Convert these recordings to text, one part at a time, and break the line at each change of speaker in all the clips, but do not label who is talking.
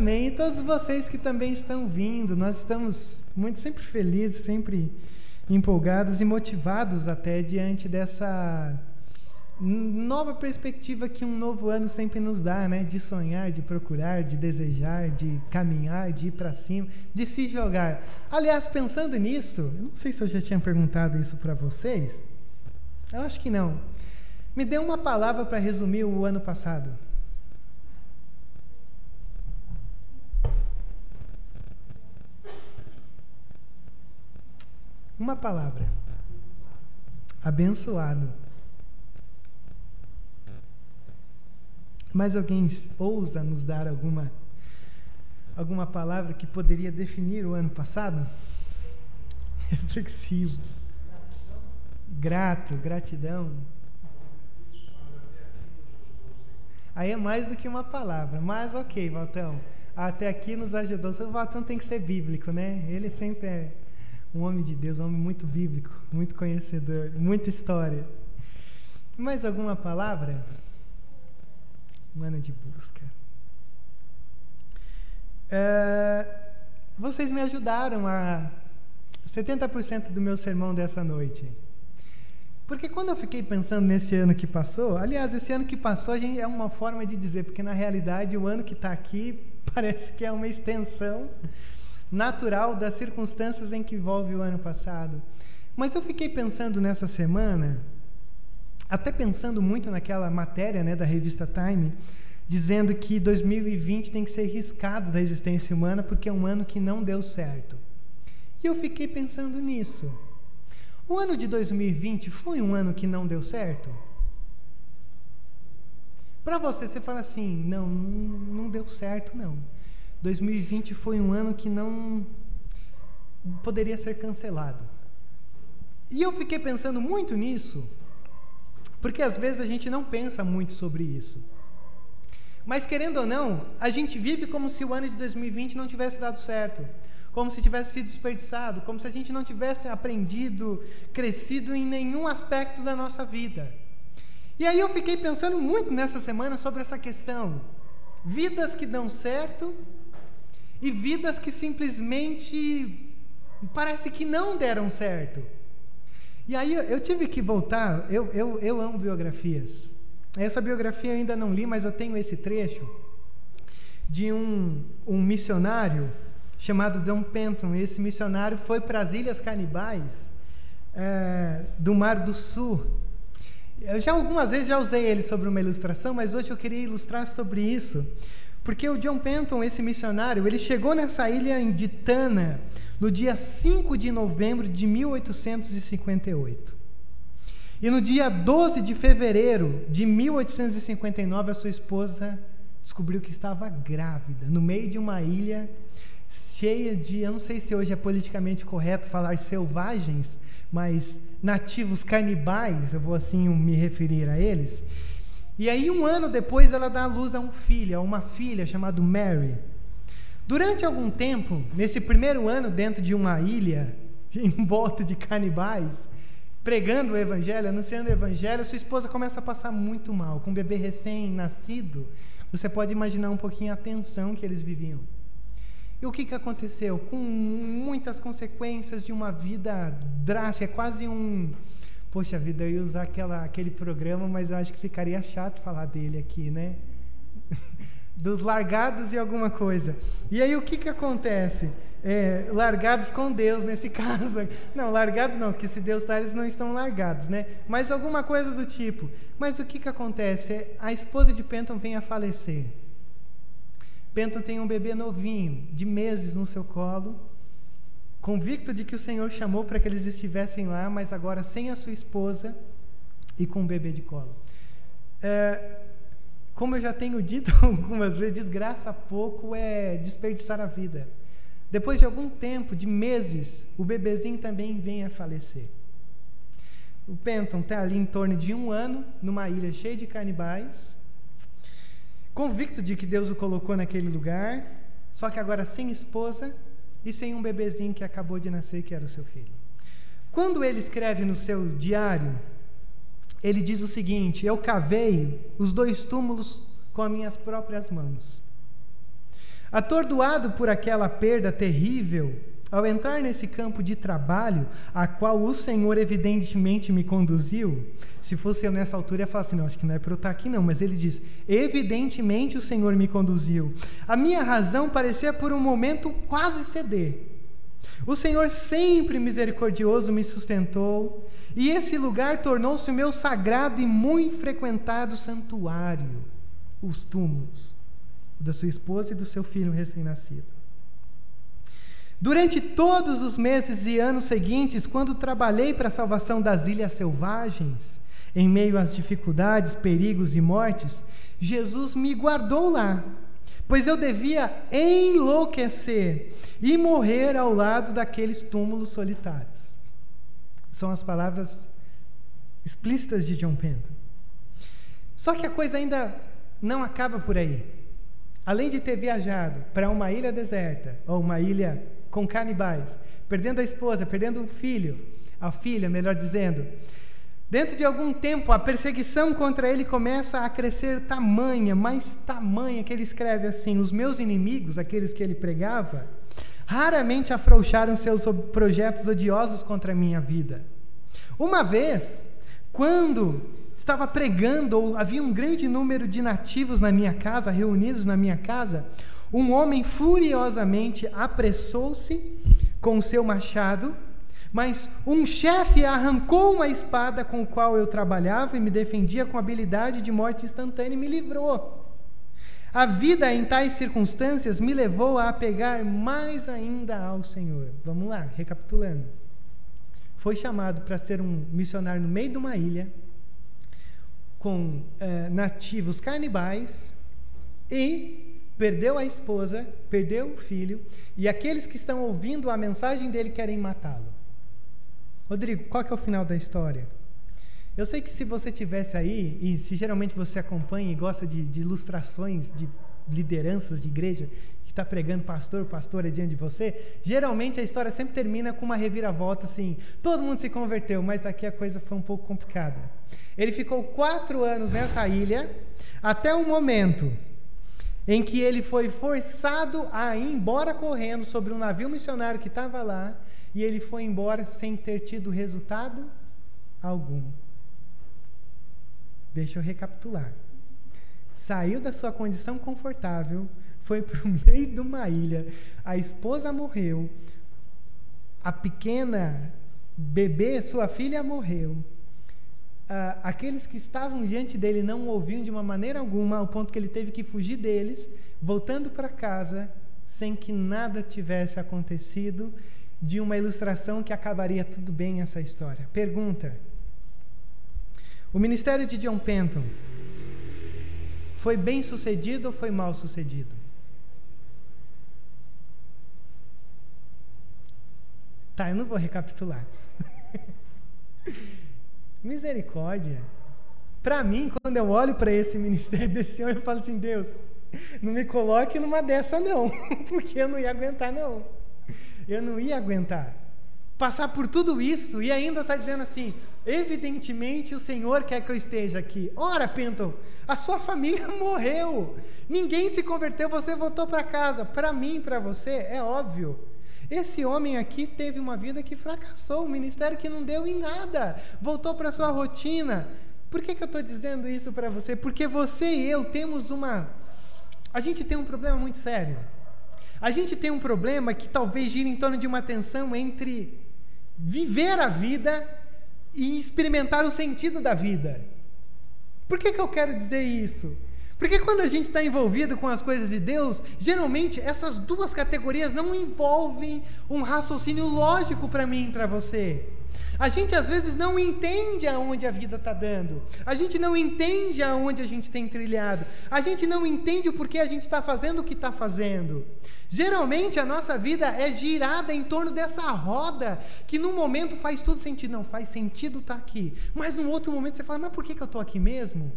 Amém. E todos vocês que também estão vindo, nós estamos muito sempre felizes, sempre empolgados e motivados até diante dessa nova perspectiva que um novo ano sempre nos dá, né? De sonhar, de procurar, de desejar, de caminhar, de ir para cima, de se jogar. Aliás, pensando nisso, eu não sei se eu já tinha perguntado isso para vocês. Eu acho que não. Me dê uma palavra para resumir o ano passado. Uma palavra. Abençoado. Mas alguém ousa nos dar alguma alguma palavra que poderia definir o ano passado? Reflexivo. Grato, gratidão. Aí é mais do que uma palavra, mas ok, Valtão. Até aqui nos ajudou. O Valtão tem que ser bíblico, né? Ele sempre é um homem de Deus, um homem muito bíblico, muito conhecedor, muita história. Mais alguma palavra? Um ano de busca. É, vocês me ajudaram a 70% do meu sermão dessa noite. Porque quando eu fiquei pensando nesse ano que passou, aliás, esse ano que passou é uma forma de dizer, porque na realidade o ano que está aqui parece que é uma extensão natural das circunstâncias em que envolve o ano passado. Mas eu fiquei pensando nessa semana, até pensando muito naquela matéria né, da revista Time, dizendo que 2020 tem que ser riscado da existência humana porque é um ano que não deu certo. E eu fiquei pensando nisso. O ano de 2020 foi um ano que não deu certo? Para você, você fala assim: não, não deu certo, não. 2020 foi um ano que não poderia ser cancelado. E eu fiquei pensando muito nisso, porque às vezes a gente não pensa muito sobre isso. Mas querendo ou não, a gente vive como se o ano de 2020 não tivesse dado certo, como se tivesse sido desperdiçado, como se a gente não tivesse aprendido, crescido em nenhum aspecto da nossa vida. E aí eu fiquei pensando muito nessa semana sobre essa questão. Vidas que dão certo e vidas que simplesmente parece que não deram certo. E aí eu, tive que voltar, eu, eu, eu amo biografias. Essa biografia eu ainda não li, mas eu tenho esse trecho de um, um missionário chamado John Penton. Esse missionário foi para as Ilhas Canibais é, do Mar do Sul. Eu já algumas vezes já usei ele sobre uma ilustração, mas hoje eu queria ilustrar sobre isso. Porque o John Penton, esse missionário, ele chegou nessa ilha de Tana no dia 5 de novembro de 1858. E no dia 12 de fevereiro de 1859, a sua esposa descobriu que estava grávida, no meio de uma ilha cheia de, eu não sei se hoje é politicamente correto falar selvagens, mas nativos canibais, eu vou assim me referir a eles. E aí, um ano depois, ela dá à luz a um filho, a uma filha chamada Mary. Durante algum tempo, nesse primeiro ano, dentro de uma ilha, em volta de canibais, pregando o evangelho, anunciando o evangelho, sua esposa começa a passar muito mal. Com um bebê recém-nascido, você pode imaginar um pouquinho a tensão que eles viviam. E o que, que aconteceu? Com muitas consequências de uma vida drástica, é quase um Poxa vida, eu ia usar aquela, aquele programa, mas eu acho que ficaria chato falar dele aqui, né? Dos largados e alguma coisa. E aí o que, que acontece? É, largados com Deus nesse caso. Não, largados não, que se Deus está, eles não estão largados, né? Mas alguma coisa do tipo. Mas o que, que acontece? A esposa de Penton vem a falecer. Penton tem um bebê novinho, de meses no seu colo convicto de que o Senhor chamou para que eles estivessem lá, mas agora sem a sua esposa e com um bebê de colo. É, como eu já tenho dito algumas vezes, desgraça pouco é desperdiçar a vida. Depois de algum tempo, de meses, o bebezinho também vem a falecer. O Penton está ali em torno de um ano, numa ilha cheia de canibais, convicto de que Deus o colocou naquele lugar, só que agora sem esposa e sem um bebezinho que acabou de nascer, que era o seu filho. Quando ele escreve no seu diário, ele diz o seguinte: Eu cavei os dois túmulos com as minhas próprias mãos. Atordoado por aquela perda terrível, ao entrar nesse campo de trabalho, a qual o Senhor evidentemente me conduziu, se fosse eu nessa altura, ia falar assim: não, acho que não é para eu estar aqui, não. Mas ele diz: evidentemente o Senhor me conduziu. A minha razão parecia por um momento quase ceder. O Senhor sempre misericordioso me sustentou, e esse lugar tornou-se o meu sagrado e muito frequentado santuário os túmulos da sua esposa e do seu filho recém-nascido. Durante todos os meses e anos seguintes, quando trabalhei para a salvação das ilhas selvagens, em meio às dificuldades, perigos e mortes, Jesus me guardou lá, pois eu devia enlouquecer e morrer ao lado daqueles túmulos solitários. São as palavras explícitas de John Penton. Só que a coisa ainda não acaba por aí. Além de ter viajado para uma ilha deserta, ou uma ilha com canibais, perdendo a esposa, perdendo um filho, a filha, melhor dizendo. Dentro de algum tempo, a perseguição contra ele começa a crescer tamanha, mais tamanha, que ele escreve assim: Os meus inimigos, aqueles que ele pregava, raramente afrouxaram seus projetos odiosos contra a minha vida. Uma vez, quando estava pregando, ou havia um grande número de nativos na minha casa, reunidos na minha casa, um homem furiosamente apressou-se com o seu machado, mas um chefe arrancou uma espada com o qual eu trabalhava e me defendia com habilidade de morte instantânea e me livrou. A vida em tais circunstâncias me levou a apegar mais ainda ao Senhor. Vamos lá, recapitulando. Foi chamado para ser um missionário no meio de uma ilha, com eh, nativos canibais, e perdeu a esposa, perdeu o filho, e aqueles que estão ouvindo a mensagem dele querem matá-lo. Rodrigo, qual é o final da história? Eu sei que se você tivesse aí, e se geralmente você acompanha e gosta de, de ilustrações de lideranças de igreja, que está pregando pastor, pastor é diante de você, geralmente a história sempre termina com uma reviravolta assim, todo mundo se converteu, mas aqui a coisa foi um pouco complicada. Ele ficou quatro anos nessa ilha, até o momento em que ele foi forçado a ir embora correndo sobre um navio missionário que estava lá, e ele foi embora sem ter tido resultado algum. Deixa eu recapitular. Saiu da sua condição confortável, foi para o meio de uma ilha, a esposa morreu, a pequena bebê, sua filha morreu, ah, aqueles que estavam diante dele não o ouviam de uma maneira alguma, ao ponto que ele teve que fugir deles, voltando para casa, sem que nada tivesse acontecido, de uma ilustração que acabaria tudo bem essa história. Pergunta: O ministério de John Penton foi bem sucedido ou foi mal sucedido? Tá, eu não vou recapitular. Misericórdia. Para mim, quando eu olho para esse ministério desse homem, eu falo assim: Deus, não me coloque numa dessa, não, porque eu não ia aguentar, não. Eu não ia aguentar. Passar por tudo isso e ainda está dizendo assim: evidentemente o Senhor quer que eu esteja aqui. Ora, Penton, a sua família morreu, ninguém se converteu, você voltou para casa. Para mim, para você, é óbvio. Esse homem aqui teve uma vida que fracassou, um ministério que não deu em nada, voltou para sua rotina. Por que, que eu estou dizendo isso para você? Porque você e eu temos uma. A gente tem um problema muito sério. A gente tem um problema que talvez gire em torno de uma tensão entre viver a vida e experimentar o sentido da vida. Por que, que eu quero dizer isso? Porque quando a gente está envolvido com as coisas de Deus, geralmente essas duas categorias não envolvem um raciocínio lógico para mim e para você. A gente às vezes não entende aonde a vida está dando. A gente não entende aonde a gente tem trilhado. A gente não entende o porquê a gente está fazendo o que está fazendo. Geralmente a nossa vida é girada em torno dessa roda que num momento faz tudo sentido. Não, faz sentido estar tá aqui. Mas num outro momento você fala, mas por que, que eu estou aqui mesmo?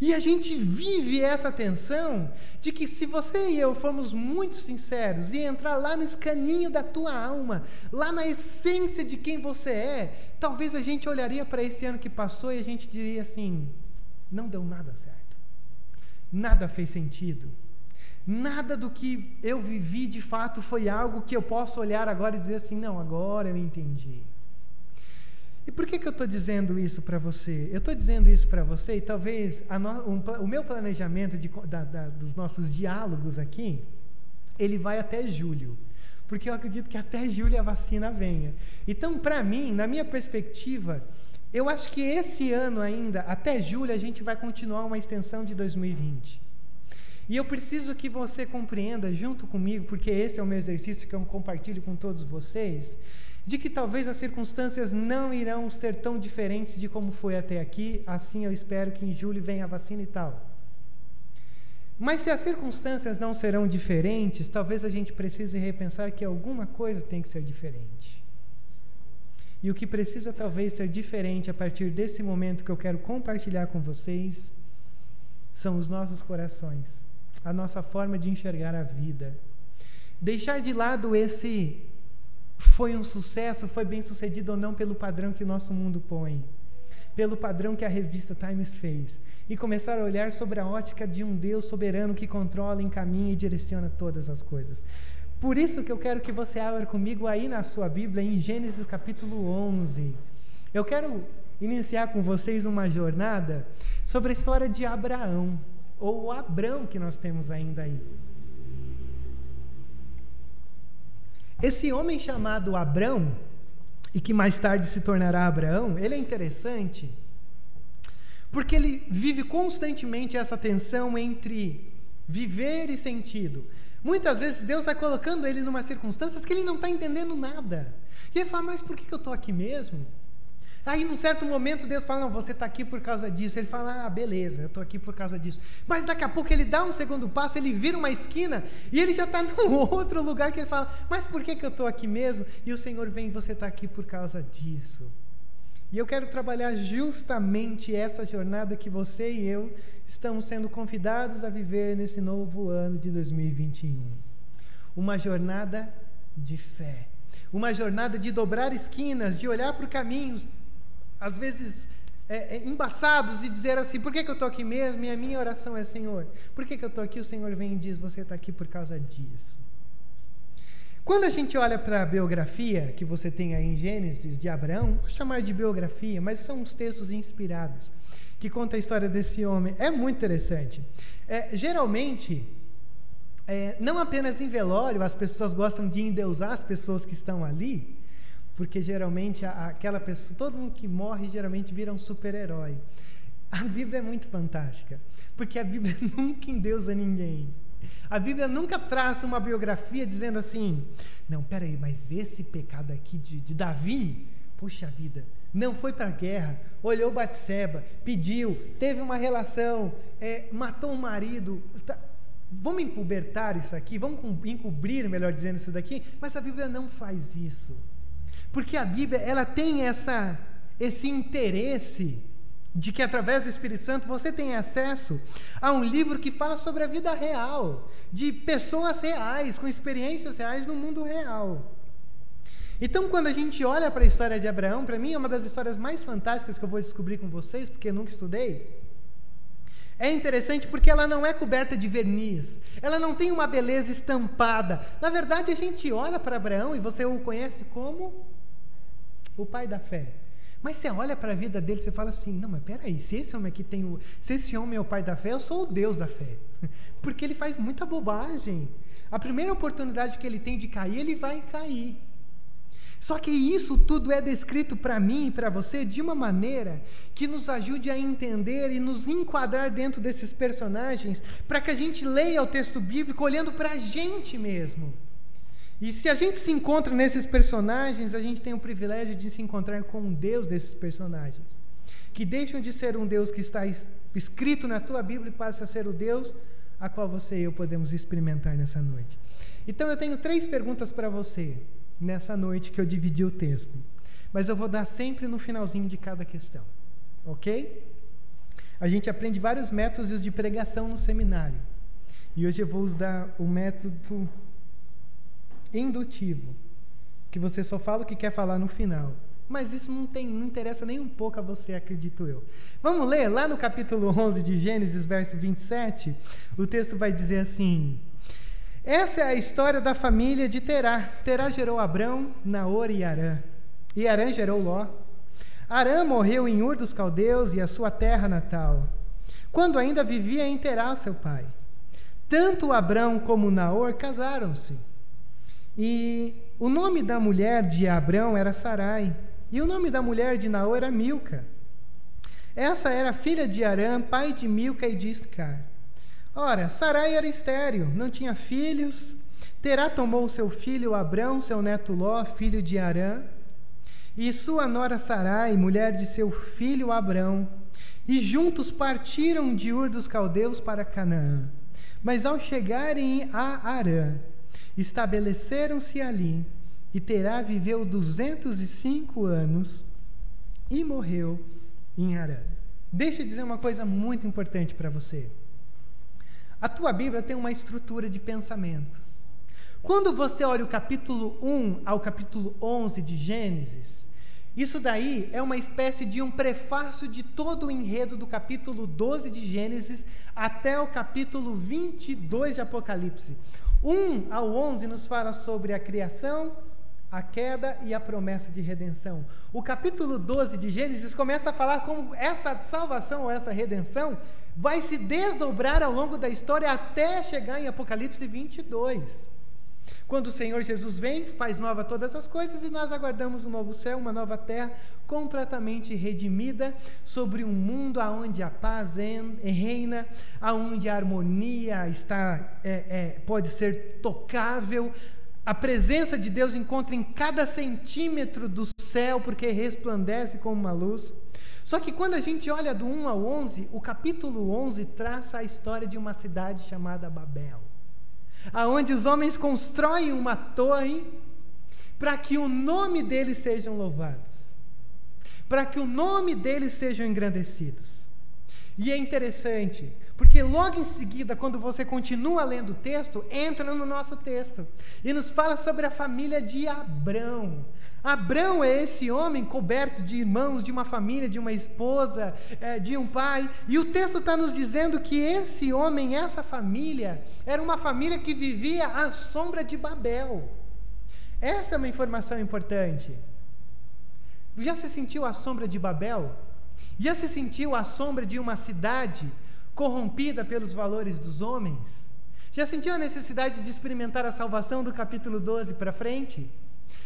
E a gente vive essa tensão de que se você e eu formos muito sinceros e entrar lá no escaninho da tua alma, lá na essência de quem você é, talvez a gente olharia para esse ano que passou e a gente diria assim: não deu nada certo. Nada fez sentido. Nada do que eu vivi de fato foi algo que eu posso olhar agora e dizer assim: não, agora eu entendi. E por que, que eu estou dizendo isso para você? Eu estou dizendo isso para você e talvez no, um, o meu planejamento de, da, da, dos nossos diálogos aqui, ele vai até julho. Porque eu acredito que até julho a vacina venha. Então, para mim, na minha perspectiva, eu acho que esse ano ainda, até julho, a gente vai continuar uma extensão de 2020. E eu preciso que você compreenda junto comigo, porque esse é o meu exercício que eu compartilho com todos vocês, de que talvez as circunstâncias não irão ser tão diferentes de como foi até aqui, assim eu espero que em julho venha a vacina e tal. Mas se as circunstâncias não serão diferentes, talvez a gente precise repensar que alguma coisa tem que ser diferente. E o que precisa talvez ser diferente a partir desse momento que eu quero compartilhar com vocês são os nossos corações a nossa forma de enxergar a vida. Deixar de lado esse foi um sucesso, foi bem sucedido ou não pelo padrão que o nosso mundo põe, pelo padrão que a revista Times fez, e começar a olhar sobre a ótica de um Deus soberano que controla, encaminha e direciona todas as coisas. Por isso que eu quero que você abra comigo aí na sua Bíblia, em Gênesis capítulo 11. Eu quero iniciar com vocês uma jornada sobre a história de Abraão ou Abrão que nós temos ainda aí. Esse homem chamado Abrão, e que mais tarde se tornará Abraão, ele é interessante porque ele vive constantemente essa tensão entre viver e sentido. Muitas vezes Deus vai colocando ele em umas circunstâncias que ele não está entendendo nada. E ele fala, mas por que eu estou aqui mesmo? Aí, num certo momento, Deus fala: Não, você está aqui por causa disso. Ele fala: Ah, beleza, eu estou aqui por causa disso. Mas daqui a pouco ele dá um segundo passo, ele vira uma esquina e ele já está num outro lugar que ele fala: Mas por que, que eu estou aqui mesmo? E o Senhor vem: Você está aqui por causa disso. E eu quero trabalhar justamente essa jornada que você e eu estamos sendo convidados a viver nesse novo ano de 2021. Uma jornada de fé. Uma jornada de dobrar esquinas, de olhar para caminhos às vezes é, é, embaçados e dizer assim: por que, que eu estou aqui mesmo? E a minha oração é: Senhor, por que, que eu estou aqui? O Senhor vem e diz: você está aqui por causa disso. Quando a gente olha para a biografia que você tem aí em Gênesis de Abraão, vou chamar de biografia, mas são uns textos inspirados que conta a história desse homem. É muito interessante. É, geralmente, é, não apenas em velório, as pessoas gostam de endeusar as pessoas que estão ali, porque geralmente aquela pessoa, todo mundo que morre geralmente vira um super-herói. A Bíblia é muito fantástica, porque a Bíblia nunca endeusa ninguém. A Bíblia nunca traça uma biografia dizendo assim: não, peraí, mas esse pecado aqui de, de Davi, puxa vida, não foi para a guerra, olhou Batseba, pediu, teve uma relação, é, matou um marido. Tá, vamos encobertar isso aqui, vamos encobrir, melhor dizendo, isso daqui, mas a Bíblia não faz isso. Porque a Bíblia, ela tem essa esse interesse de que através do Espírito Santo você tem acesso a um livro que fala sobre a vida real, de pessoas reais, com experiências reais no mundo real. Então, quando a gente olha para a história de Abraão, para mim é uma das histórias mais fantásticas que eu vou descobrir com vocês, porque eu nunca estudei. É interessante porque ela não é coberta de verniz, ela não tem uma beleza estampada. Na verdade, a gente olha para Abraão e você o conhece como o pai da fé. Mas você olha para a vida dele e fala assim: não, mas peraí, se esse homem aqui tem o, se esse homem é o pai da fé, eu sou o Deus da fé. Porque ele faz muita bobagem. A primeira oportunidade que ele tem de cair, ele vai cair. Só que isso tudo é descrito para mim e para você de uma maneira que nos ajude a entender e nos enquadrar dentro desses personagens, para que a gente leia o texto bíblico olhando para a gente mesmo. E se a gente se encontra nesses personagens, a gente tem o privilégio de se encontrar com um Deus desses personagens, que deixam de ser um Deus que está escrito na tua Bíblia e passa a ser o Deus a qual você e eu podemos experimentar nessa noite. Então eu tenho três perguntas para você nessa noite que eu dividi o texto, mas eu vou dar sempre no finalzinho de cada questão, ok? A gente aprende vários métodos de pregação no seminário. E hoje eu vou usar o método indutivo, que você só fala o que quer falar no final. Mas isso não, tem, não interessa nem um pouco a você, acredito eu. Vamos ler lá no capítulo 11 de Gênesis, verso 27. O texto vai dizer assim: Essa é a história da família de Terá. Terá gerou Abrão, Naor e Arã. E Arã gerou Ló. Arã morreu em Ur dos Caldeus e a sua terra natal, quando ainda vivia em Terá, seu pai. Tanto Abrão como Naor casaram-se. E o nome da mulher de Abrão era Sarai, e o nome da mulher de Naor era Milca. Essa era filha de Arã, pai de Milca e de Iscar. Ora, Sarai era estéril, não tinha filhos. Terá tomou seu filho Abrão, seu neto Ló, filho de Arã, e sua nora Sarai, mulher de seu filho Abrão, e juntos partiram de Ur dos Caldeus para Canaã. Mas ao chegarem a Arã, estabeleceram-se ali, e Terá viveu duzentos e cinco anos e morreu em Arã. Deixa eu dizer uma coisa muito importante para você. A tua Bíblia tem uma estrutura de pensamento. Quando você olha o capítulo 1 ao capítulo 11 de Gênesis, isso daí é uma espécie de um prefácio de todo o enredo do capítulo 12 de Gênesis até o capítulo 22 de Apocalipse. 1 ao 11 nos fala sobre a criação, a queda e a promessa de redenção. O capítulo 12 de Gênesis começa a falar como essa salvação ou essa redenção vai se desdobrar ao longo da história até chegar em Apocalipse 22. Quando o Senhor Jesus vem, faz nova todas as coisas e nós aguardamos um novo céu, uma nova terra completamente redimida sobre um mundo aonde a paz reina, aonde a harmonia está é, é, pode ser tocável. A presença de Deus encontra em cada centímetro do céu porque resplandece como uma luz. Só que quando a gente olha do 1 ao 11, o capítulo 11 traça a história de uma cidade chamada Babel aonde os homens constroem uma torre para que o nome deles sejam louvados, para que o nome deles sejam engrandecidos. E é interessante, porque logo em seguida, quando você continua lendo o texto, entra no nosso texto e nos fala sobre a família de Abrão. Abrão é esse homem coberto de irmãos, de uma família, de uma esposa, é, de um pai. E o texto está nos dizendo que esse homem, essa família, era uma família que vivia à sombra de Babel. Essa é uma informação importante. Já se sentiu à sombra de Babel? Já se sentiu à sombra de uma cidade corrompida pelos valores dos homens? Já sentiu a necessidade de experimentar a salvação do capítulo 12 para frente?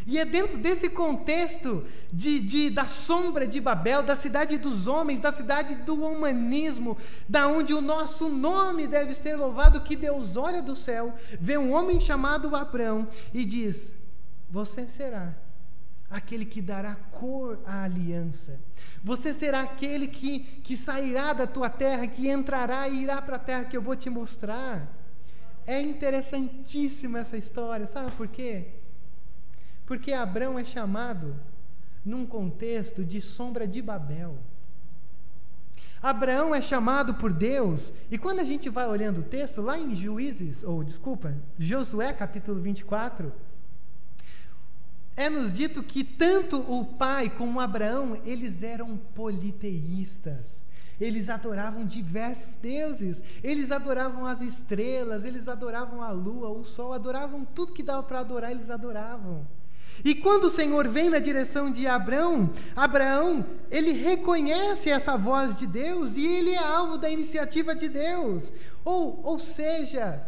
E é dentro desse contexto de, de, da sombra de Babel, da cidade dos homens, da cidade do humanismo, da onde o nosso nome deve ser louvado, que Deus olha do céu, vê um homem chamado Abrão e diz: Você será aquele que dará cor à aliança. Você será aquele que, que sairá da tua terra, que entrará e irá para a terra que eu vou te mostrar. É interessantíssima essa história, sabe por quê? Porque Abraão é chamado num contexto de sombra de Babel. Abraão é chamado por Deus, e quando a gente vai olhando o texto, lá em Juízes, ou desculpa, Josué capítulo 24, é nos dito que tanto o pai como Abraão, eles eram politeístas. Eles adoravam diversos deuses. Eles adoravam as estrelas, eles adoravam a lua, o sol, adoravam tudo que dava para adorar, eles adoravam. E quando o Senhor vem na direção de Abraão, Abraão, ele reconhece essa voz de Deus e ele é alvo da iniciativa de Deus. Ou, ou seja,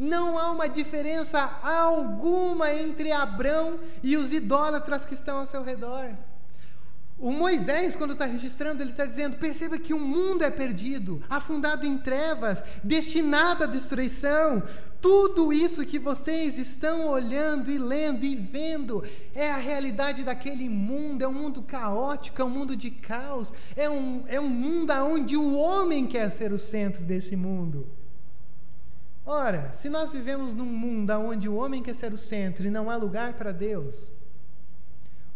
não há uma diferença alguma entre Abraão e os idólatras que estão ao seu redor. O Moisés, quando está registrando, ele está dizendo: perceba que o mundo é perdido, afundado em trevas, destinado à destruição. Tudo isso que vocês estão olhando e lendo e vendo é a realidade daquele mundo, é um mundo caótico, é um mundo de caos, é um, é um mundo onde o homem quer ser o centro desse mundo. Ora, se nós vivemos num mundo onde o homem quer ser o centro e não há lugar para Deus,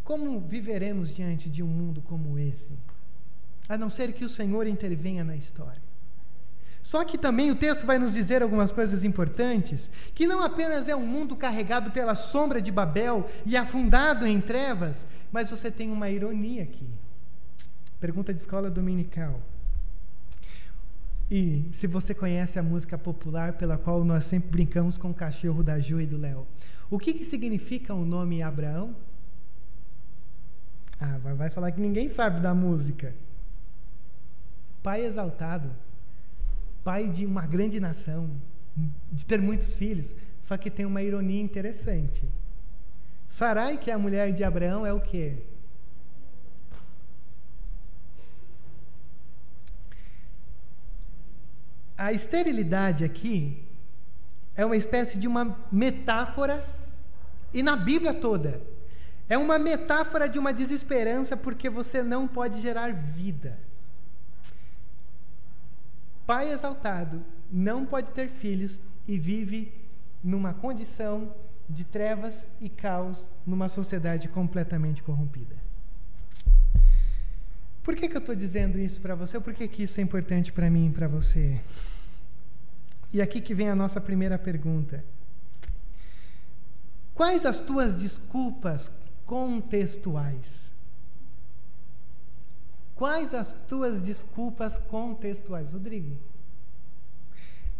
como viveremos diante de um mundo como esse? A não ser que o Senhor intervenha na história. Só que também o texto vai nos dizer algumas coisas importantes, que não apenas é um mundo carregado pela sombra de Babel e afundado em trevas, mas você tem uma ironia aqui. Pergunta de escola dominical. E se você conhece a música popular pela qual nós sempre brincamos com o cachorro da Ju e do Léo, o que, que significa o nome Abraão? Ah, vai falar que ninguém sabe da música. Pai exaltado, pai de uma grande nação, de ter muitos filhos, só que tem uma ironia interessante. Sarai, que é a mulher de Abraão, é o quê? A esterilidade aqui é uma espécie de uma metáfora, e na Bíblia toda, é uma metáfora de uma desesperança porque você não pode gerar vida. Pai exaltado não pode ter filhos e vive numa condição de trevas e caos numa sociedade completamente corrompida. Por que, que eu estou dizendo isso para você? Por que, que isso é importante para mim e para você? E aqui que vem a nossa primeira pergunta. Quais as tuas desculpas contextuais? Quais as tuas desculpas contextuais? Rodrigo,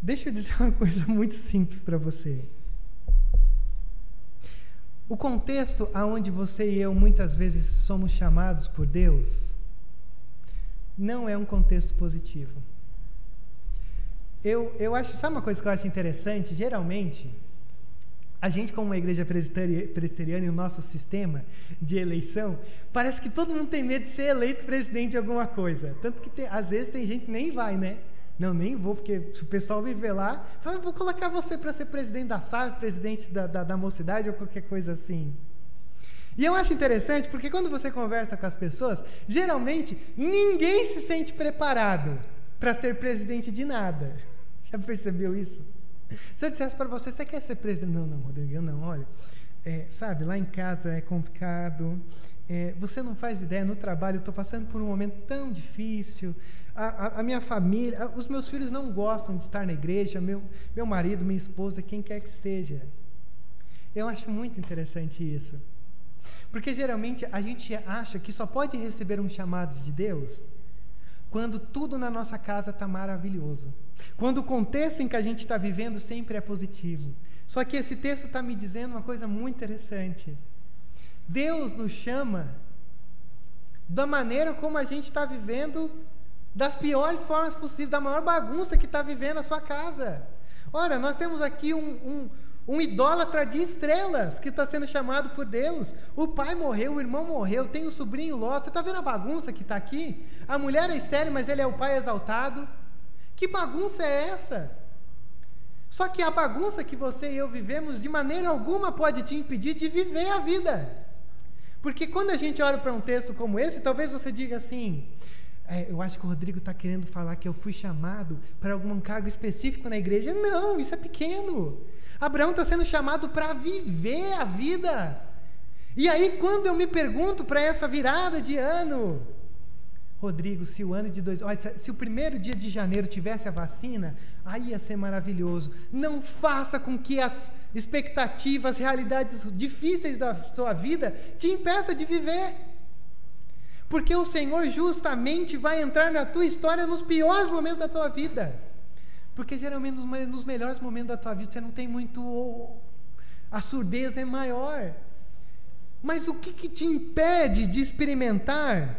deixa eu dizer uma coisa muito simples para você. O contexto aonde você e eu muitas vezes somos chamados por Deus não é um contexto positivo. Eu, eu acho, sabe uma coisa que eu acho interessante? Geralmente, a gente, como uma igreja presbiteriana e o nosso sistema de eleição, parece que todo mundo tem medo de ser eleito presidente de alguma coisa. Tanto que tem, às vezes tem gente que nem vai, né? Não, nem vou, porque se o pessoal viver lá, fala, vou colocar você para ser presidente da SAV, presidente da, da, da mocidade ou qualquer coisa assim. E eu acho interessante porque quando você conversa com as pessoas, geralmente ninguém se sente preparado para ser presidente de nada. Já percebeu isso? Se eu dissesse para você, você quer ser presidente? Não, não, Rodrigo, não, olha. É, sabe, lá em casa é complicado. É, você não faz ideia, no trabalho eu estou passando por um momento tão difícil. A, a, a, minha família, os meus filhos não gostam de estar na igreja, meu, meu marido, minha esposa, quem quer que seja. Eu acho muito interessante isso. Porque geralmente a gente acha que só pode receber um chamado de Deus quando tudo na nossa casa está maravilhoso. Quando o contexto em que a gente está vivendo sempre é positivo. Só que esse texto está me dizendo uma coisa muito interessante. Deus nos chama da maneira como a gente está vivendo, das piores formas possíveis, da maior bagunça que está vivendo a sua casa. Ora, nós temos aqui um, um, um idólatra de estrelas que está sendo chamado por Deus. O pai morreu, o irmão morreu, tem o sobrinho Ló. Você está vendo a bagunça que está aqui? A mulher é estéreo, mas ele é o pai exaltado. Que bagunça é essa? Só que a bagunça que você e eu vivemos, de maneira alguma pode te impedir de viver a vida. Porque quando a gente olha para um texto como esse, talvez você diga assim: é, eu acho que o Rodrigo está querendo falar que eu fui chamado para algum cargo específico na igreja. Não, isso é pequeno. Abraão está sendo chamado para viver a vida. E aí, quando eu me pergunto para essa virada de ano, Rodrigo, se o ano de dois, olha, se o primeiro dia de janeiro tivesse a vacina, aí ia ser maravilhoso. Não faça com que as expectativas, realidades difíceis da sua vida te impeça de viver. Porque o Senhor justamente vai entrar na tua história nos piores momentos da tua vida. Porque geralmente nos melhores momentos da tua vida você não tem muito. A surdez é maior. Mas o que, que te impede de experimentar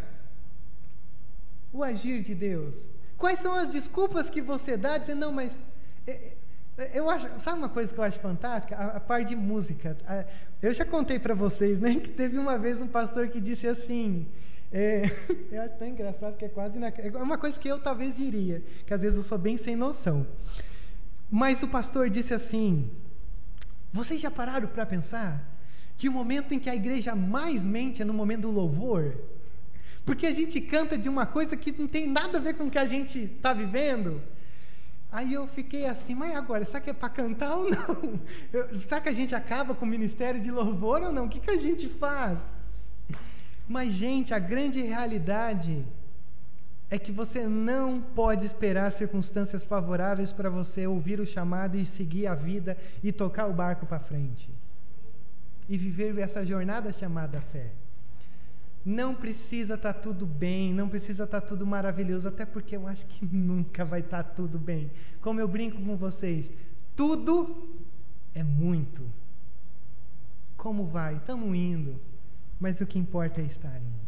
o agir de Deus? Quais são as desculpas que você dá dizendo, não, mas. É, é, eu acho, sabe uma coisa que eu acho fantástica? A, a parte de música. A, eu já contei para vocês, né, que teve uma vez um pastor que disse assim: é, eu acho tão engraçado que é quase. É uma coisa que eu talvez diria, que às vezes eu sou bem sem noção. Mas o pastor disse assim: Vocês já pararam para pensar que o momento em que a igreja mais mente é no momento do louvor? Porque a gente canta de uma coisa que não tem nada a ver com o que a gente está vivendo. Aí eu fiquei assim, mas agora, será que é para cantar ou não? Eu, será que a gente acaba com o ministério de louvor ou não? O que, que a gente faz? Mas, gente, a grande realidade é que você não pode esperar circunstâncias favoráveis para você ouvir o chamado e seguir a vida e tocar o barco para frente. E viver essa jornada chamada fé. Não precisa estar tá tudo bem, não precisa estar tá tudo maravilhoso, até porque eu acho que nunca vai estar tá tudo bem. Como eu brinco com vocês, tudo é muito. Como vai? Estamos indo, mas o que importa é estar indo.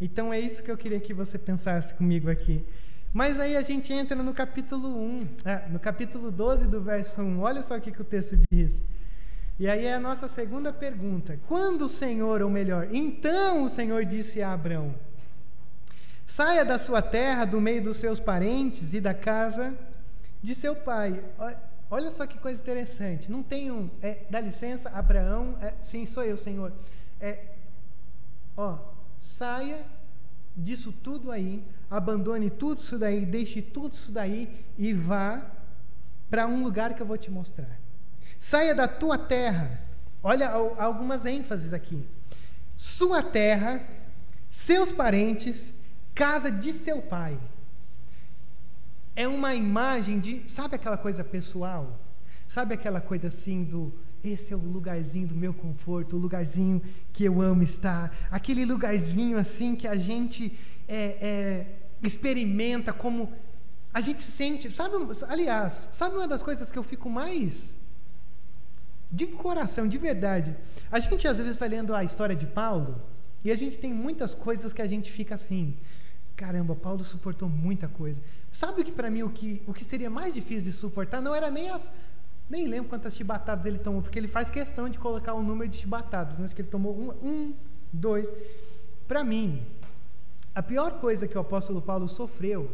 Então é isso que eu queria que você pensasse comigo aqui. Mas aí a gente entra no capítulo 1, é, no capítulo 12 do verso 1. Olha só o que, que o texto diz. E aí é a nossa segunda pergunta. Quando o Senhor, ou melhor, então o Senhor disse a Abraão: Saia da sua terra, do meio dos seus parentes e da casa de seu pai. Olha só que coisa interessante. Não tem um. É, dá licença, Abraão. É, sim, sou eu, Senhor. É, ó, saia disso tudo aí, abandone tudo isso daí, deixe tudo isso daí e vá para um lugar que eu vou te mostrar. Saia da tua terra. Olha algumas ênfases aqui. Sua terra, seus parentes, casa de seu pai. É uma imagem de, sabe aquela coisa pessoal? Sabe aquela coisa assim do esse é o lugarzinho do meu conforto, o lugarzinho que eu amo estar, aquele lugarzinho assim que a gente é, é, experimenta como a gente se sente, sabe? Aliás, sabe uma das coisas que eu fico mais de coração, de verdade. A gente às vezes vai lendo a história de Paulo e a gente tem muitas coisas que a gente fica assim, caramba, Paulo suportou muita coisa. Sabe o que para mim o que, o que seria mais difícil de suportar não era nem as nem lembro quantas chibatadas ele tomou, porque ele faz questão de colocar o número de chibatadas, né? Acho que ele tomou um, um dois. Para mim, a pior coisa que o apóstolo Paulo sofreu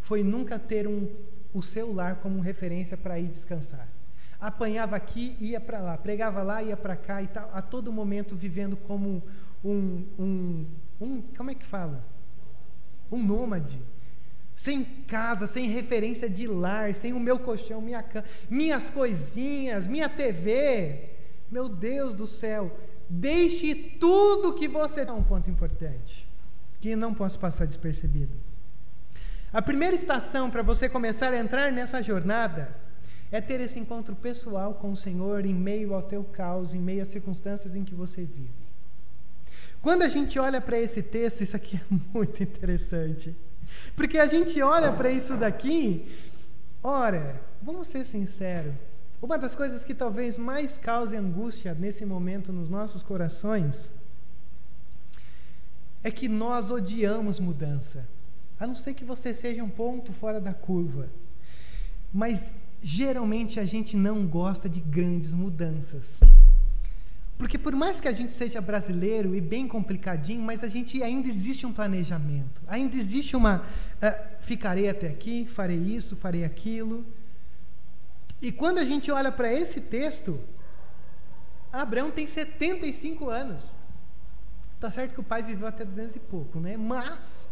foi nunca ter um, o celular como referência para ir descansar apanhava aqui, ia para lá, pregava lá, ia para cá e tal, a todo momento vivendo como um, um, um, como é que fala? Um nômade. Sem casa, sem referência de lar, sem o meu colchão, minha cama, minhas coisinhas, minha TV. Meu Deus do céu, deixe tudo que você. É um ponto importante que não posso passar despercebido. A primeira estação para você começar a entrar nessa jornada é ter esse encontro pessoal com o Senhor em meio ao teu caos, em meio às circunstâncias em que você vive. Quando a gente olha para esse texto, isso aqui é muito interessante. Porque a gente olha para isso daqui, ora, vamos ser sinceros, uma das coisas que talvez mais cause angústia nesse momento nos nossos corações é que nós odiamos mudança. A não ser que você seja um ponto fora da curva. Mas geralmente a gente não gosta de grandes mudanças. Porque por mais que a gente seja brasileiro e bem complicadinho, mas a gente ainda existe um planejamento. Ainda existe uma uh, ficarei até aqui, farei isso, farei aquilo. E quando a gente olha para esse texto, Abraão tem 75 anos. Tá certo que o pai viveu até 200 e pouco, né? Mas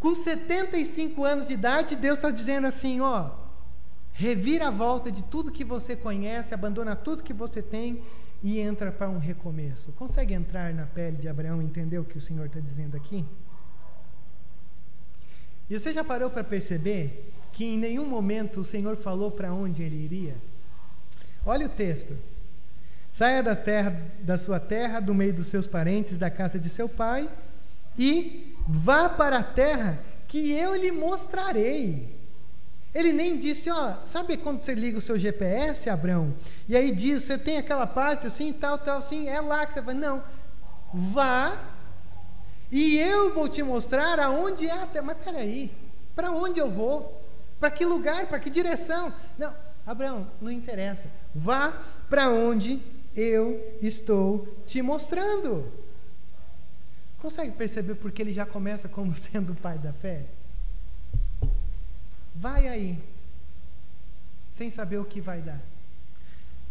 com 75 anos de idade, Deus está dizendo assim, ó, revira a volta de tudo que você conhece, abandona tudo que você tem e entra para um recomeço. Consegue entrar na pele de Abraão e entender o que o Senhor está dizendo aqui? E você já parou para perceber que em nenhum momento o Senhor falou para onde ele iria? Olha o texto. Saia da terra, da sua terra, do meio dos seus parentes, da casa de seu pai, e vá para a terra que eu lhe mostrarei. Ele nem disse, ó, sabe quando você liga o seu GPS, Abraão? E aí diz, você tem aquela parte assim, tal, tal, assim, é lá que você vai. Não, vá e eu vou te mostrar aonde é até. Mas peraí, para onde eu vou? Para que lugar? Para que direção? Não, Abraão, não interessa. Vá para onde eu estou te mostrando. Consegue perceber porque ele já começa como sendo o pai da fé? Vai aí, sem saber o que vai dar.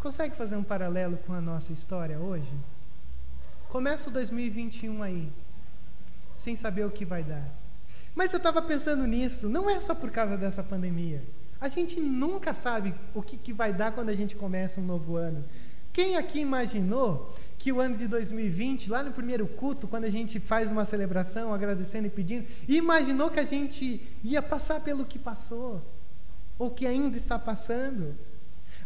Consegue fazer um paralelo com a nossa história hoje? Começa o 2021 aí, sem saber o que vai dar. Mas eu estava pensando nisso, não é só por causa dessa pandemia. A gente nunca sabe o que, que vai dar quando a gente começa um novo ano. Quem aqui imaginou que o ano de 2020, lá no primeiro culto, quando a gente faz uma celebração, agradecendo e pedindo, imaginou que a gente ia passar pelo que passou, ou que ainda está passando.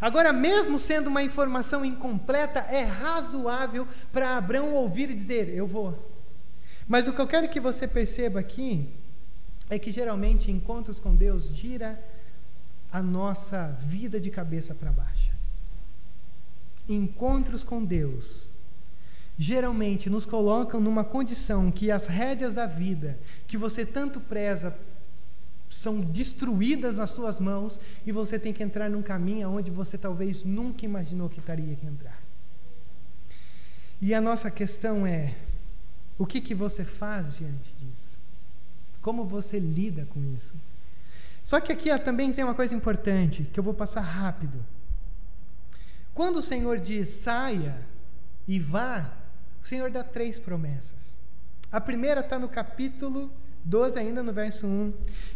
Agora, mesmo sendo uma informação incompleta, é razoável para Abraão ouvir e dizer: Eu vou, Mas o que eu quero que você perceba aqui é que geralmente encontros com Deus gira a nossa vida de cabeça para baixo. Encontros com Deus geralmente nos colocam numa condição que as rédeas da vida que você tanto preza são destruídas nas suas mãos e você tem que entrar num caminho onde você talvez nunca imaginou que estaria que entrar. E a nossa questão é: o que, que você faz diante disso? Como você lida com isso? Só que aqui também tem uma coisa importante que eu vou passar rápido. Quando o Senhor diz saia e vá, o Senhor dá três promessas. A primeira está no capítulo 12, ainda no verso 1,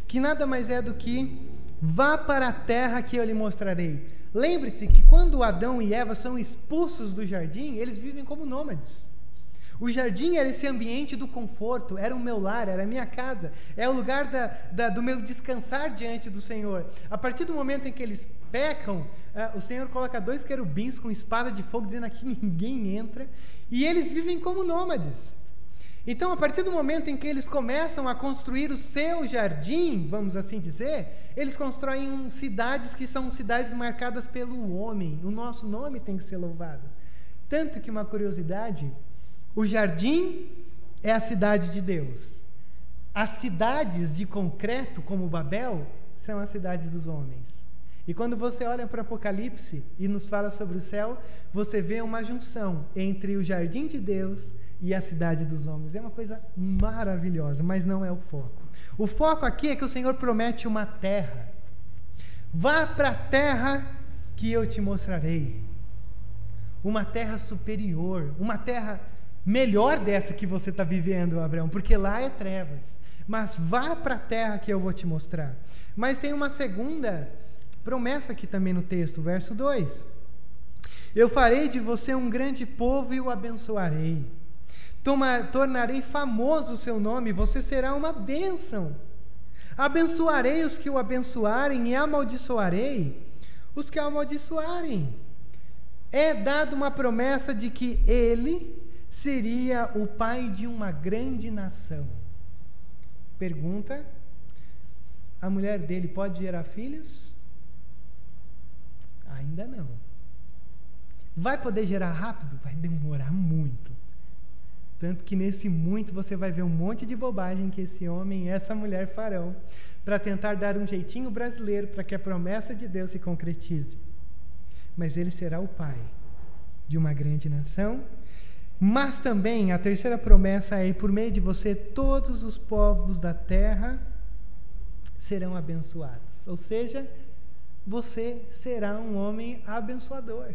que nada mais é do que vá para a terra que eu lhe mostrarei. Lembre-se que quando Adão e Eva são expulsos do jardim, eles vivem como nômades. O jardim era esse ambiente do conforto, era o meu lar, era a minha casa, é o lugar da, da, do meu descansar diante do Senhor. A partir do momento em que eles pecam, uh, o Senhor coloca dois querubins com espada de fogo, dizendo aqui ninguém entra, e eles vivem como nômades. Então, a partir do momento em que eles começam a construir o seu jardim, vamos assim dizer, eles constroem cidades que são cidades marcadas pelo homem. O nosso nome tem que ser louvado. Tanto que, uma curiosidade, o jardim é a cidade de Deus. As cidades de concreto, como Babel, são as cidades dos homens. E quando você olha para o Apocalipse e nos fala sobre o céu, você vê uma junção entre o jardim de Deus e a cidade dos homens. É uma coisa maravilhosa, mas não é o foco. O foco aqui é que o Senhor promete uma terra. Vá para a terra que eu te mostrarei. Uma terra superior, uma terra melhor dessa que você está vivendo, Abraão, porque lá é trevas. Mas vá para a terra que eu vou te mostrar. Mas tem uma segunda promessa aqui também no texto, verso 2. Eu farei de você um grande povo e o abençoarei. Tomar, tornarei famoso o seu nome, você será uma bênção. Abençoarei os que o abençoarem e amaldiçoarei os que amaldiçoarem. É dada uma promessa de que ele seria o pai de uma grande nação. Pergunta: a mulher dele pode gerar filhos? Ainda não. Vai poder gerar rápido? Vai demorar muito. Tanto que nesse muito você vai ver um monte de bobagem que esse homem e essa mulher farão para tentar dar um jeitinho brasileiro para que a promessa de Deus se concretize. Mas ele será o pai de uma grande nação. Mas também a terceira promessa é: por meio de você, todos os povos da terra serão abençoados. Ou seja, você será um homem abençoador.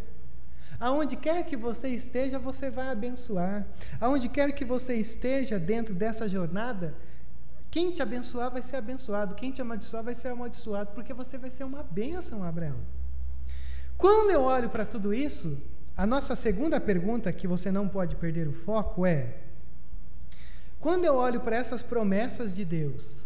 Aonde quer que você esteja, você vai abençoar. Aonde quer que você esteja dentro dessa jornada, quem te abençoar vai ser abençoado, quem te amaldiçoar vai ser amaldiçoado, porque você vai ser uma bênção, Abraão. Quando eu olho para tudo isso, a nossa segunda pergunta, que você não pode perder o foco, é: quando eu olho para essas promessas de Deus,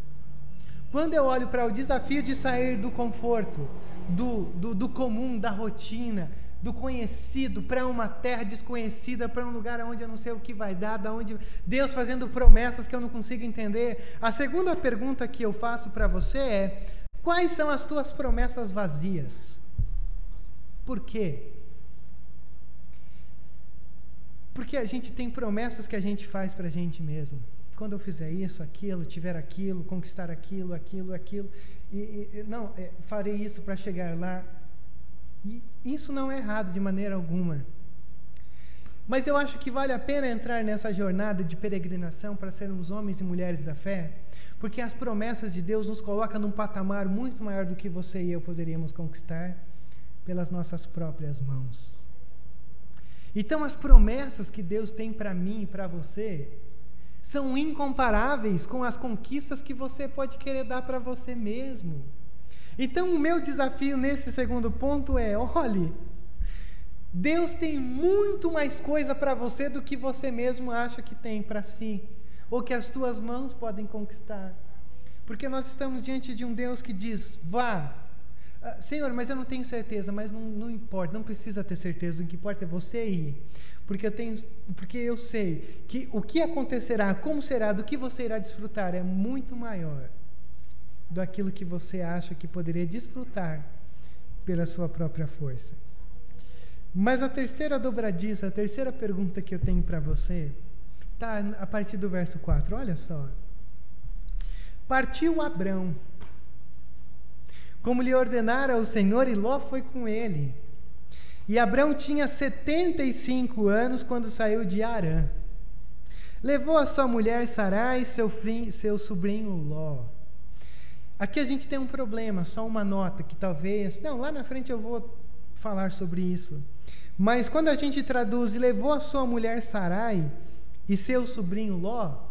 quando eu olho para o desafio de sair do conforto, do, do, do comum, da rotina, do conhecido para uma terra desconhecida, para um lugar onde eu não sei o que vai dar, da onde Deus fazendo promessas que eu não consigo entender. A segunda pergunta que eu faço para você é: quais são as tuas promessas vazias? Por quê? Porque a gente tem promessas que a gente faz para a gente mesmo. Quando eu fizer isso, aquilo, tiver aquilo, conquistar aquilo, aquilo, aquilo, e, e não, é, farei isso para chegar lá. E isso não é errado de maneira alguma. Mas eu acho que vale a pena entrar nessa jornada de peregrinação para sermos homens e mulheres da fé, porque as promessas de Deus nos colocam num patamar muito maior do que você e eu poderíamos conquistar pelas nossas próprias mãos. Então, as promessas que Deus tem para mim e para você são incomparáveis com as conquistas que você pode querer dar para você mesmo. Então, o meu desafio nesse segundo ponto é: olhe, Deus tem muito mais coisa para você do que você mesmo acha que tem para si, ou que as tuas mãos podem conquistar. Porque nós estamos diante de um Deus que diz: vá, Senhor, mas eu não tenho certeza, mas não, não importa, não precisa ter certeza, o que importa é você ir. Porque eu, tenho, porque eu sei que o que acontecerá, como será, do que você irá desfrutar é muito maior do aquilo que você acha que poderia desfrutar pela sua própria força. Mas a terceira dobradiça, a terceira pergunta que eu tenho para você, está a partir do verso 4. Olha só. Partiu Abrão, como lhe ordenara o Senhor, e Ló foi com ele. E Abrão tinha 75 anos quando saiu de Arã. Levou a sua mulher Sarai e seu, seu sobrinho Ló. Aqui a gente tem um problema, só uma nota que talvez. Não, lá na frente eu vou falar sobre isso. Mas quando a gente traduz e levou a sua mulher Sarai e seu sobrinho Ló,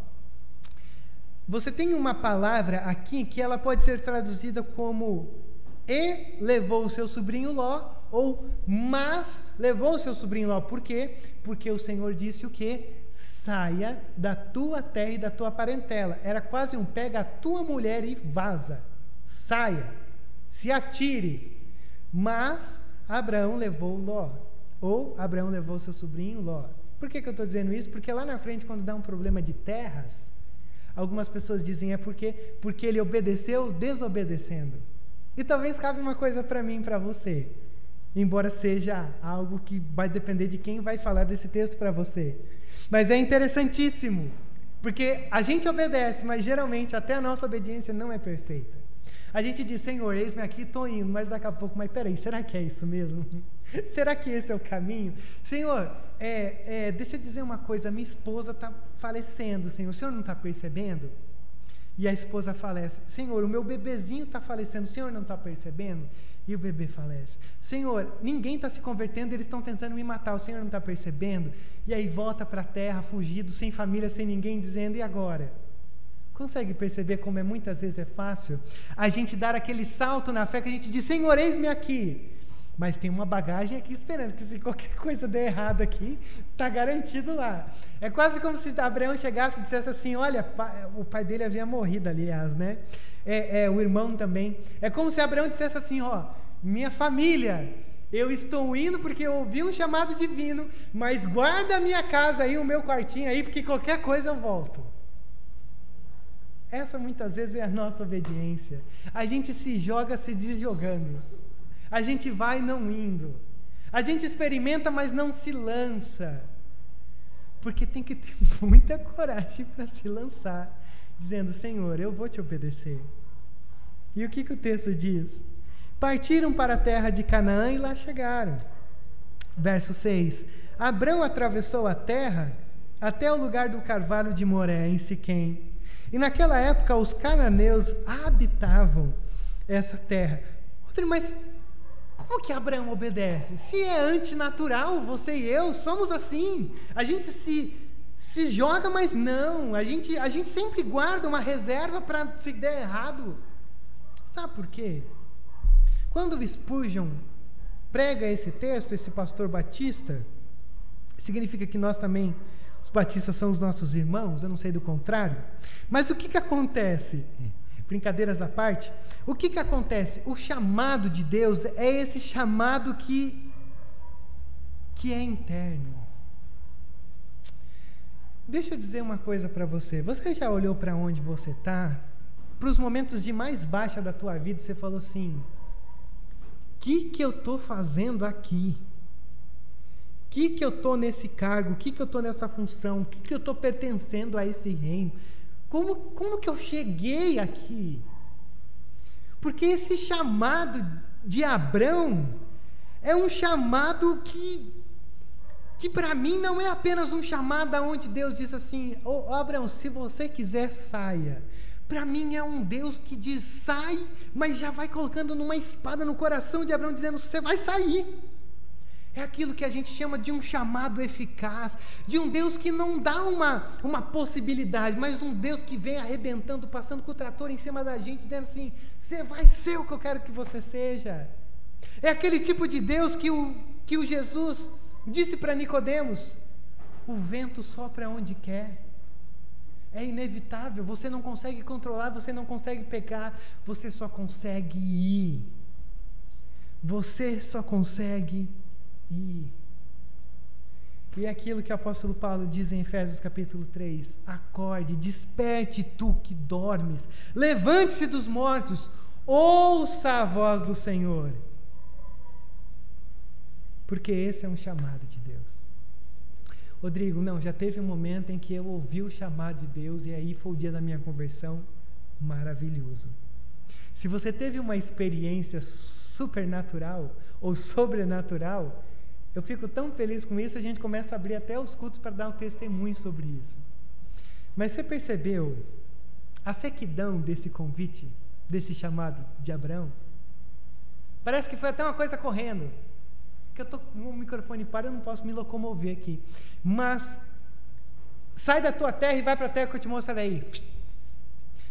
você tem uma palavra aqui que ela pode ser traduzida como e levou o seu sobrinho Ló ou mas levou o seu sobrinho Ló. Por quê? Porque o Senhor disse o quê? Saia da tua terra e da tua parentela. Era quase um pega a tua mulher e vaza. Saia. Se atire. Mas Abraão levou Ló. Ou Abraão levou seu sobrinho Ló. Por que, que eu estou dizendo isso? Porque lá na frente, quando dá um problema de terras, algumas pessoas dizem é porque, porque ele obedeceu desobedecendo. E talvez cabe uma coisa para mim para você embora seja algo que vai depender de quem vai falar desse texto para você. Mas é interessantíssimo, porque a gente obedece, mas geralmente até a nossa obediência não é perfeita. A gente diz, Senhor, eis-me aqui, estou indo, mas daqui a pouco, mas peraí, será que é isso mesmo? será que esse é o caminho? Senhor, é, é, deixa eu dizer uma coisa, minha esposa está falecendo, Senhor, o Senhor não está percebendo? E a esposa falece, Senhor, o meu bebezinho está falecendo, o Senhor não está percebendo? E o bebê falece. Senhor, ninguém está se convertendo, eles estão tentando me matar, o Senhor não está percebendo? E aí volta para a terra, fugido, sem família, sem ninguém, dizendo: e agora? Consegue perceber como é muitas vezes é fácil a gente dar aquele salto na fé que a gente diz: Senhor, eis-me aqui. Mas tem uma bagagem aqui esperando, que se qualquer coisa der errado aqui, está garantido lá. É quase como se Abraão chegasse e dissesse assim: Olha, o pai dele havia morrido, aliás, né? é, é, o irmão também. É como se Abraão dissesse assim: ó, minha família, eu estou indo porque eu ouvi um chamado divino, mas guarda a minha casa aí, o meu quartinho aí, porque qualquer coisa eu volto. Essa muitas vezes é a nossa obediência. A gente se joga se desjogando. A gente vai não indo. A gente experimenta, mas não se lança. Porque tem que ter muita coragem para se lançar, dizendo: Senhor, eu vou te obedecer. E o que, que o texto diz? Partiram para a terra de Canaã e lá chegaram. Verso 6: Abrão atravessou a terra até o lugar do carvalho de Moré, em Siquém. E naquela época os cananeus habitavam essa terra. Outro, mas como que Abraão obedece? Se é antinatural, você e eu somos assim. A gente se, se joga, mas não. A gente, a gente sempre guarda uma reserva para se der errado. Sabe por quê? Quando Spurgeon prega esse texto, esse pastor batista, significa que nós também, os batistas, são os nossos irmãos, eu não sei do contrário. Mas o que, que acontece? Brincadeiras à parte, o que, que acontece? O chamado de Deus é esse chamado que, que é interno. Deixa eu dizer uma coisa para você. Você já olhou para onde você está? para os momentos de mais baixa da tua vida, você falou assim: o que, que eu estou fazendo aqui? O que, que eu estou nesse cargo? O que, que eu estou nessa função? O que, que eu estou pertencendo a esse reino? Como, como que eu cheguei aqui? Porque esse chamado de Abrão é um chamado que, que para mim não é apenas um chamado onde Deus diz assim: oh, Abraão, se você quiser, saia. Para mim é um Deus que diz sai, mas já vai colocando numa espada no coração de Abraão, dizendo: você vai sair. É aquilo que a gente chama de um chamado eficaz, de um Deus que não dá uma, uma possibilidade, mas um Deus que vem arrebentando, passando com o trator em cima da gente, dizendo assim: você vai ser o que eu quero que você seja. É aquele tipo de Deus que o, que o Jesus disse para Nicodemos: o vento sopra onde quer. É inevitável, você não consegue controlar, você não consegue pecar, você só consegue ir. Você só consegue ir. E é aquilo que o apóstolo Paulo diz em Efésios capítulo 3: Acorde, desperte tu que dormes, levante-se dos mortos, ouça a voz do Senhor. Porque esse é um chamado de Deus. Rodrigo, não, já teve um momento em que eu ouvi o chamado de Deus e aí foi o dia da minha conversão maravilhoso. Se você teve uma experiência supernatural ou sobrenatural, eu fico tão feliz com isso, a gente começa a abrir até os cultos para dar um testemunho sobre isso. Mas você percebeu a sequidão desse convite, desse chamado de Abraão? Parece que foi até uma coisa correndo. Que eu tô com o microfone para, eu não posso me locomover aqui. Mas sai da tua terra e vai para a terra que eu te mostrarei.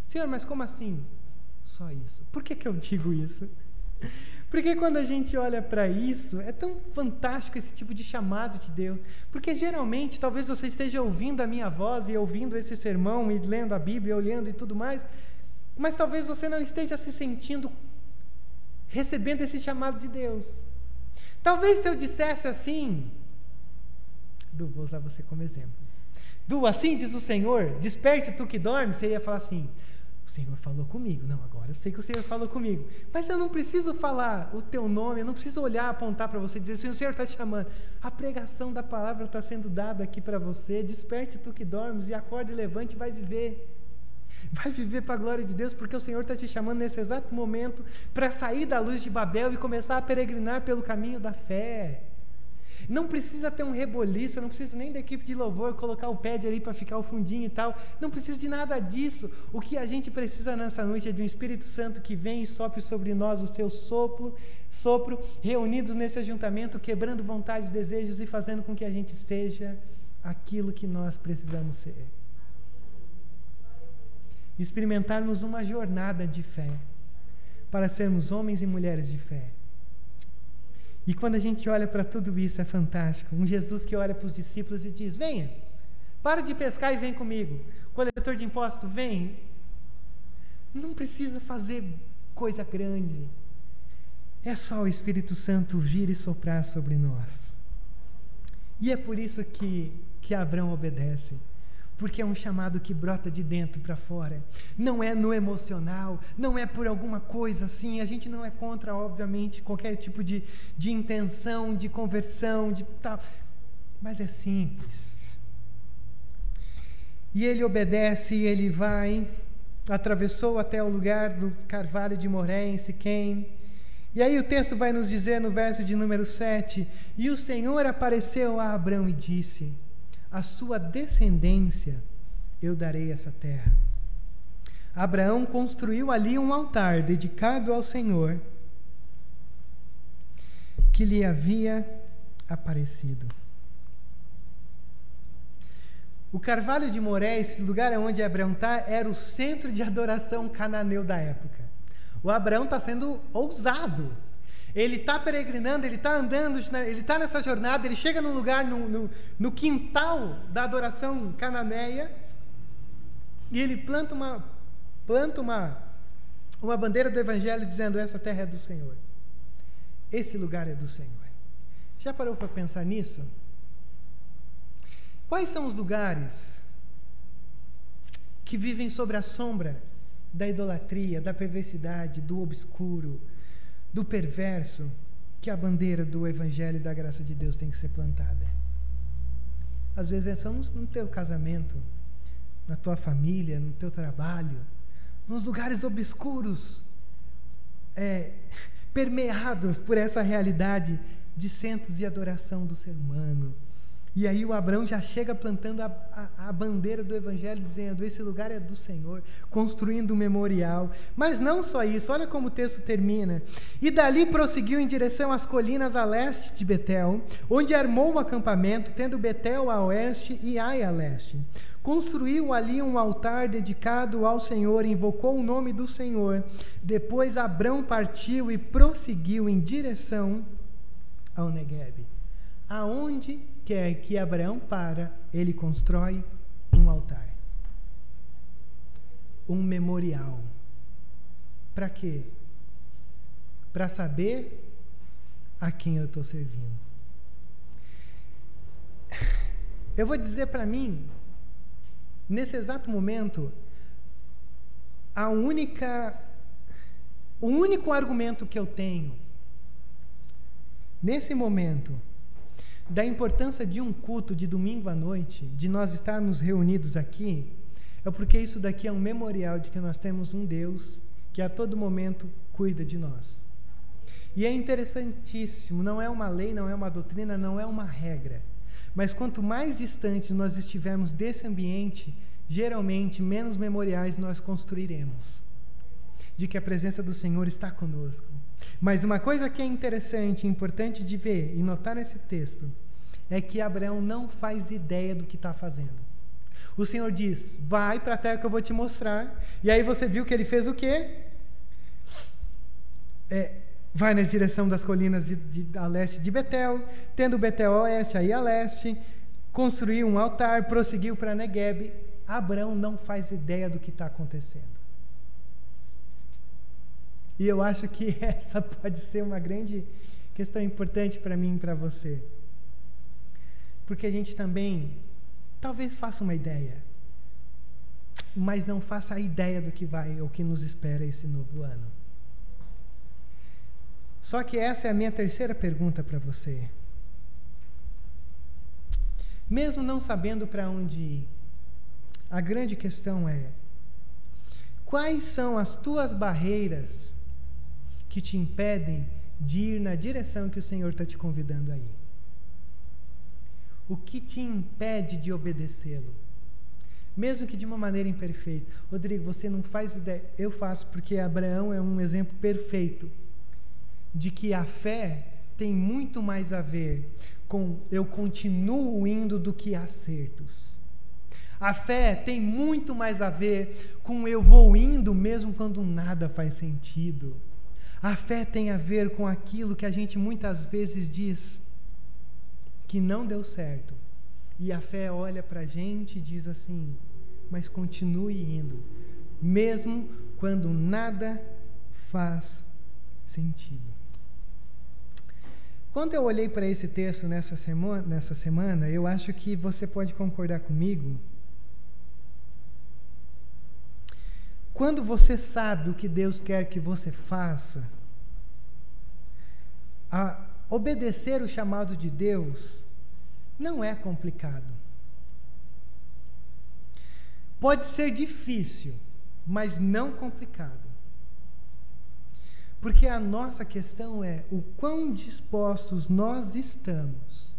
Senhor, mas como assim? Só isso. Por que, que eu digo isso? Porque quando a gente olha para isso, é tão fantástico esse tipo de chamado de Deus. Porque geralmente, talvez você esteja ouvindo a minha voz e ouvindo esse sermão e lendo a Bíblia, olhando e tudo mais, mas talvez você não esteja se sentindo recebendo esse chamado de Deus. Talvez se eu dissesse assim, Du, vou usar você como exemplo. Du, assim diz o Senhor, desperte tu que dorme, você ia falar assim: o Senhor falou comigo. Não, agora eu sei que o Senhor falou comigo. Mas eu não preciso falar o teu nome, eu não preciso olhar, apontar para você e dizer o Senhor está te chamando. A pregação da palavra está sendo dada aqui para você. Desperte tu que dormes e acorde, levante e vai viver. Vai viver para a glória de Deus, porque o Senhor está te chamando nesse exato momento para sair da luz de Babel e começar a peregrinar pelo caminho da fé. Não precisa ter um reboliço, não precisa nem da equipe de louvor colocar o pad ali para ficar o fundinho e tal. Não precisa de nada disso. O que a gente precisa nessa noite é de um Espírito Santo que vem e sopre sobre nós o seu sopro, sopro, reunidos nesse ajuntamento, quebrando vontades, desejos e fazendo com que a gente seja aquilo que nós precisamos ser. Experimentarmos uma jornada de fé para sermos homens e mulheres de fé e quando a gente olha para tudo isso, é fantástico. Um Jesus que olha para os discípulos e diz: Venha, para de pescar e vem comigo. Coletor de imposto, vem. Não precisa fazer coisa grande. É só o Espírito Santo vir e soprar sobre nós. E é por isso que, que Abraão obedece porque é um chamado que brota de dentro para fora. Não é no emocional, não é por alguma coisa assim. A gente não é contra, obviamente, qualquer tipo de, de intenção, de conversão, de tal. Mas é simples. E ele obedece e ele vai, atravessou até o lugar do carvalho de Moré, em Siquém. E aí o texto vai nos dizer no verso de número 7: E o Senhor apareceu a Abraão e disse: a sua descendência eu darei essa terra. Abraão construiu ali um altar dedicado ao Senhor que lhe havia aparecido. O Carvalho de Moré, esse lugar onde Abraão está, era o centro de adoração cananeu da época. O Abraão está sendo ousado ele está peregrinando, ele está andando, né, ele está nessa jornada, ele chega num lugar, no, no, no quintal da adoração cananeia, e ele planta uma, planta uma, uma bandeira do Evangelho dizendo: Essa terra é do Senhor. Esse lugar é do Senhor. Já parou para pensar nisso? Quais são os lugares que vivem sobre a sombra da idolatria, da perversidade, do obscuro, do perverso que a bandeira do Evangelho e da graça de Deus tem que ser plantada. Às vezes é só no teu casamento, na tua família, no teu trabalho, nos lugares obscuros, é, permeados por essa realidade de centros de adoração do ser humano e aí o Abraão já chega plantando a, a, a, bandeira do Evangelho, dizendo: esse lugar é do Senhor, construindo um memorial. Mas não só isso, olha como o texto termina. E dali prosseguiu em direção às colinas a leste de Betel, onde armou o acampamento, tendo Betel a oeste e Ai a leste. Construiu ali um altar dedicado ao Senhor, invocou o nome do Senhor. Depois Abraão partiu e prosseguiu em direção ao Negueb. Aonde quer que Abraão para, ele constrói um altar. Um memorial. Para quê? Para saber a quem eu estou servindo. Eu vou dizer para mim, nesse exato momento, a única, o único argumento que eu tenho, nesse momento, da importância de um culto de domingo à noite, de nós estarmos reunidos aqui, é porque isso daqui é um memorial de que nós temos um Deus que a todo momento cuida de nós. E é interessantíssimo, não é uma lei, não é uma doutrina, não é uma regra. Mas quanto mais distante nós estivermos desse ambiente, geralmente menos memoriais nós construiremos de que a presença do Senhor está conosco. Mas uma coisa que é interessante, importante de ver e notar nesse texto, é que Abraão não faz ideia do que está fazendo. O Senhor diz: Vai para a terra que eu vou te mostrar. E aí você viu que ele fez o quê? É, vai na direção das colinas de, de, a leste de Betel, tendo Betel a oeste, aí a leste, construiu um altar, prosseguiu para Negueb. Abraão não faz ideia do que está acontecendo. E eu acho que essa pode ser uma grande questão importante para mim e para você. Porque a gente também talvez faça uma ideia, mas não faça a ideia do que vai ou que nos espera esse novo ano. Só que essa é a minha terceira pergunta para você. Mesmo não sabendo para onde ir, a grande questão é: quais são as tuas barreiras que te impedem de ir na direção que o Senhor está te convidando a ir? O que te impede de obedecê-lo? Mesmo que de uma maneira imperfeita. Rodrigo, você não faz ideia. Eu faço porque Abraão é um exemplo perfeito de que a fé tem muito mais a ver com eu continuo indo do que acertos. A fé tem muito mais a ver com eu vou indo mesmo quando nada faz sentido. A fé tem a ver com aquilo que a gente muitas vezes diz que não deu certo. E a fé olha para a gente e diz assim: mas continue indo, mesmo quando nada faz sentido. Quando eu olhei para esse texto nessa semana, nessa semana, eu acho que você pode concordar comigo. Quando você sabe o que Deus quer que você faça, obedecer o chamado de Deus não é complicado. Pode ser difícil, mas não complicado. Porque a nossa questão é o quão dispostos nós estamos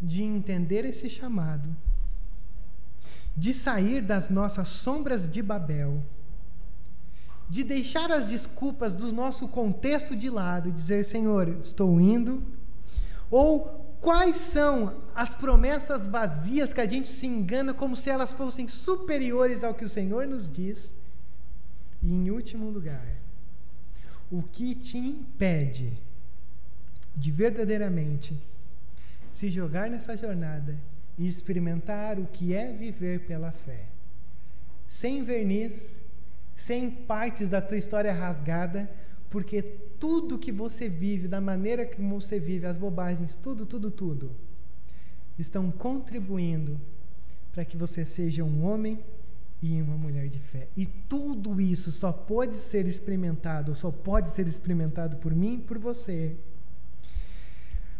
de entender esse chamado, de sair das nossas sombras de Babel, de deixar as desculpas do nosso contexto de lado e dizer: Senhor, estou indo. Ou quais são as promessas vazias que a gente se engana como se elas fossem superiores ao que o Senhor nos diz. E em último lugar, o que te impede de verdadeiramente se jogar nessa jornada e experimentar o que é viver pela fé. Sem verniz, sem partes da tua história rasgada, porque tudo que você vive, da maneira como você vive, as bobagens, tudo, tudo, tudo, estão contribuindo para que você seja um homem e uma mulher de fé. E tudo isso só pode ser experimentado, só pode ser experimentado por mim e por você.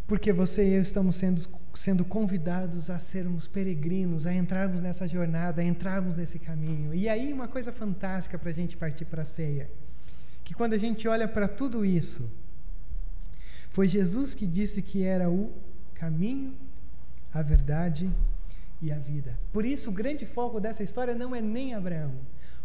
Porque você e eu estamos sendo, sendo convidados a sermos peregrinos, a entrarmos nessa jornada, a entrarmos nesse caminho. E aí, uma coisa fantástica para a gente partir para a ceia: que quando a gente olha para tudo isso, foi Jesus que disse que era o caminho, a verdade e a vida. Por isso, o grande foco dessa história não é nem Abraão.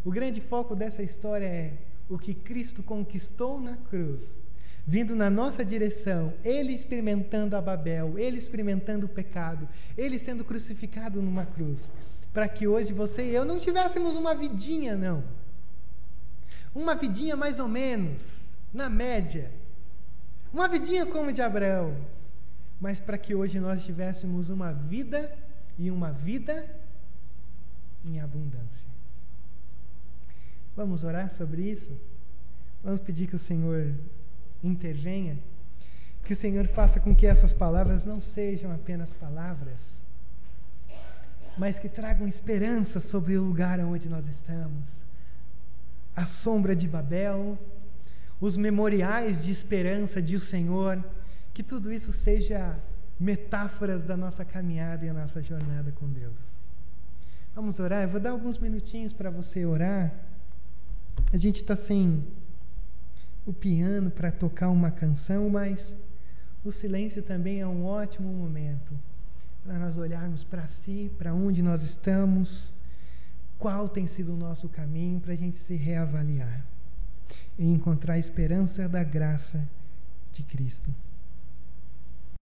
O grande foco dessa história é o que Cristo conquistou na cruz, vindo na nossa direção, ele experimentando a Babel, ele experimentando o pecado, ele sendo crucificado numa cruz, para que hoje você e eu não tivéssemos uma vidinha, não. Uma vidinha mais ou menos, na média. Uma vidinha como de Abraão, mas para que hoje nós tivéssemos uma vida e uma vida em abundância. Vamos orar sobre isso? Vamos pedir que o Senhor intervenha? Que o Senhor faça com que essas palavras não sejam apenas palavras, mas que tragam esperança sobre o lugar onde nós estamos. A sombra de Babel, os memoriais de esperança de o Senhor, que tudo isso seja metáforas da nossa caminhada e a nossa jornada com Deus. Vamos orar? Eu vou dar alguns minutinhos para você orar. A gente está sem o piano para tocar uma canção, mas o silêncio também é um ótimo momento para nós olharmos para si, para onde nós estamos, qual tem sido o nosso caminho, para a gente se reavaliar e encontrar a esperança da graça de Cristo.